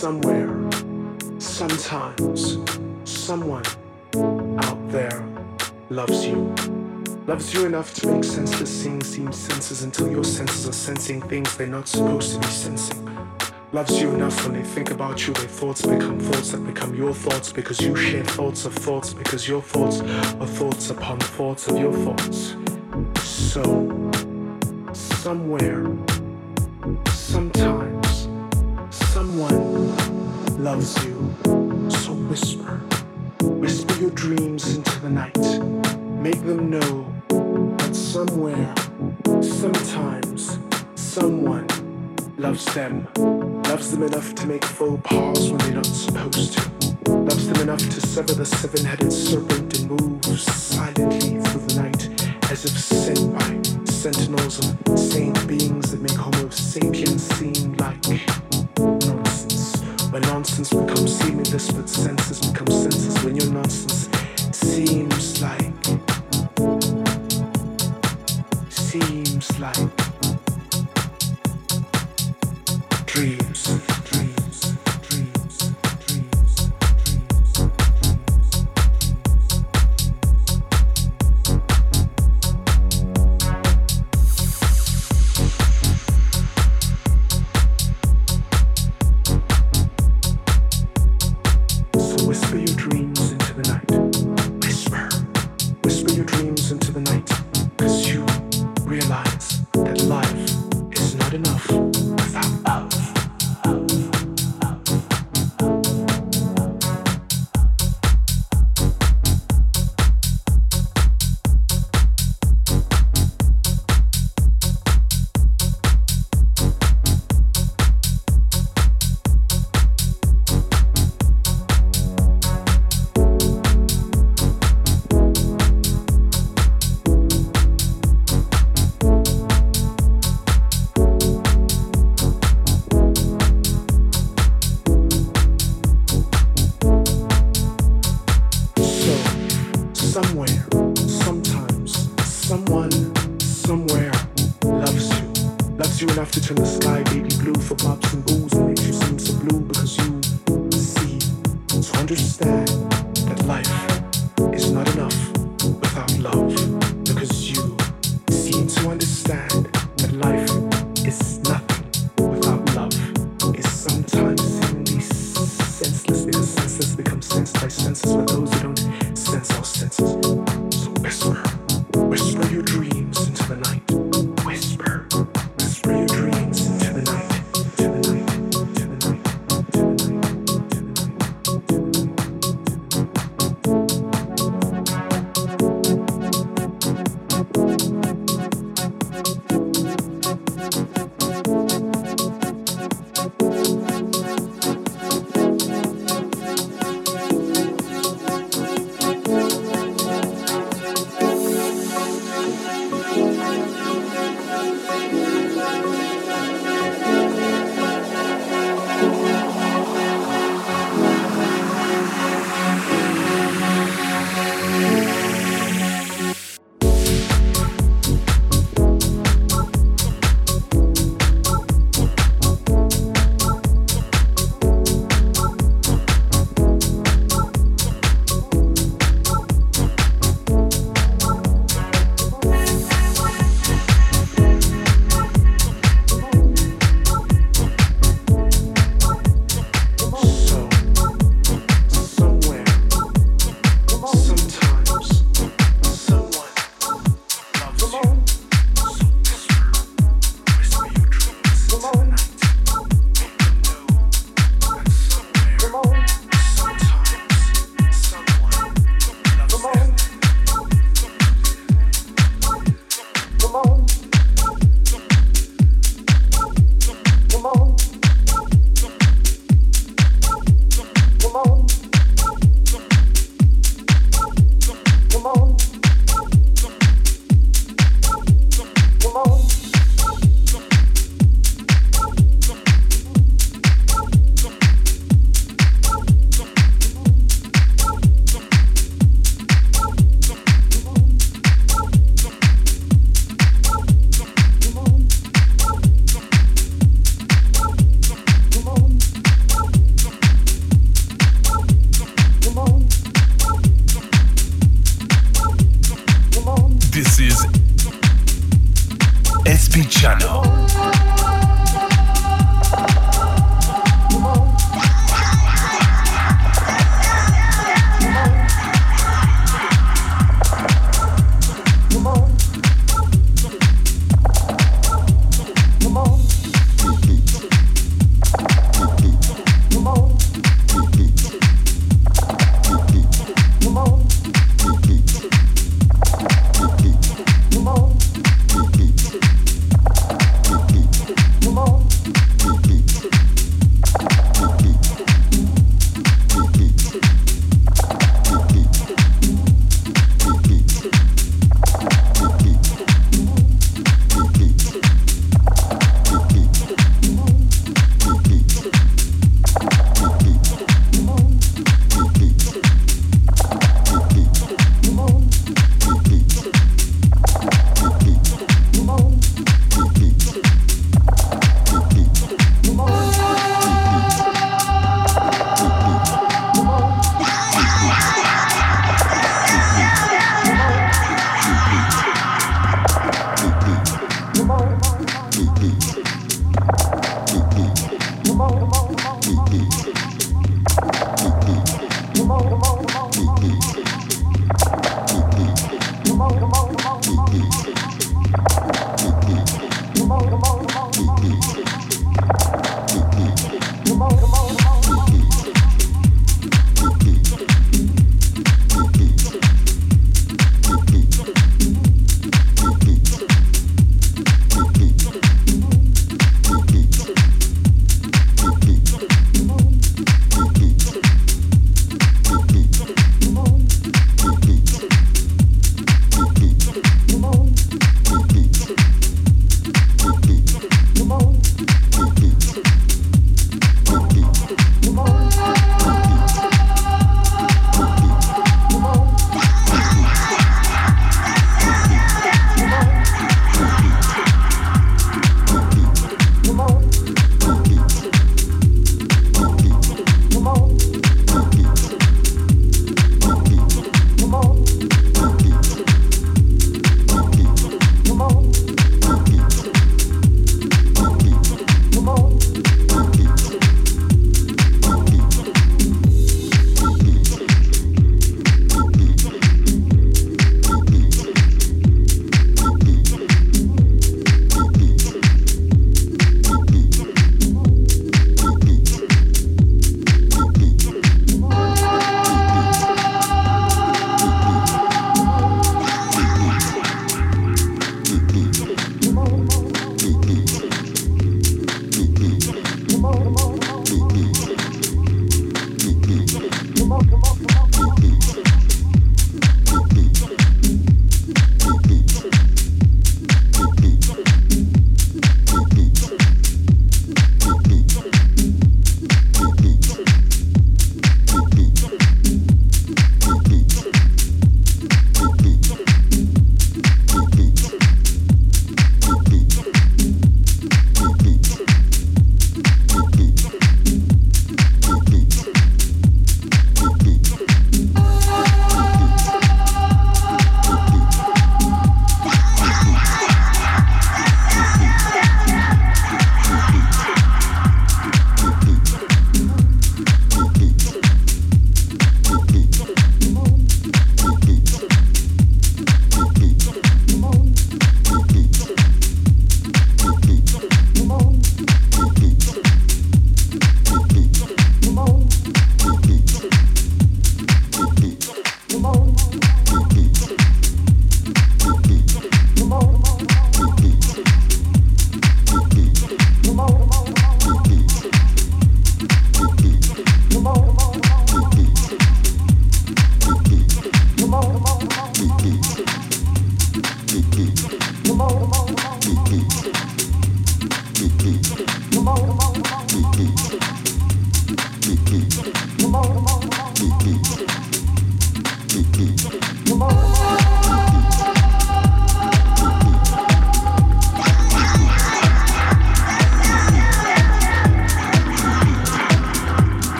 somewhere, sometimes, someone out there loves you. Loves you enough to make senseless things seem senses until your senses are sensing things they're not supposed to be sensing. Loves you enough when they think about you, their thoughts become thoughts that become your thoughts because you share thoughts of thoughts because your thoughts are thoughts upon thoughts of your thoughts. So, somewhere, sometimes, someone loves you. So whisper, whisper your dreams into the night. Make them know that somewhere, sometimes, someone loves them. Loves them enough to make faux pas when they're not supposed to. Loves them enough to sever the seven headed serpent and move silently through the night as if sent by sentinels of saint beings that make Homo sapiens seem like. When nonsense becomes seamless, but senses become senses when your nonsense seems like. Seems like.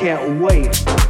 can't wait.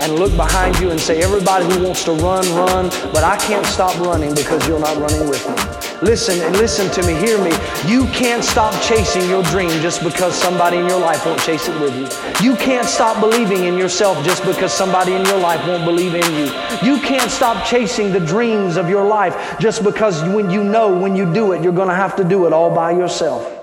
and look behind you and say, everybody who wants to run, run, but I can't stop running because you're not running with me. Listen and listen to me, hear me. You can't stop chasing your dream just because somebody in your life won't chase it with you. You can't stop believing in yourself just because somebody in your life won't believe in you. You can't stop chasing the dreams of your life just because when you know when you do it, you're going to have to do it all by yourself.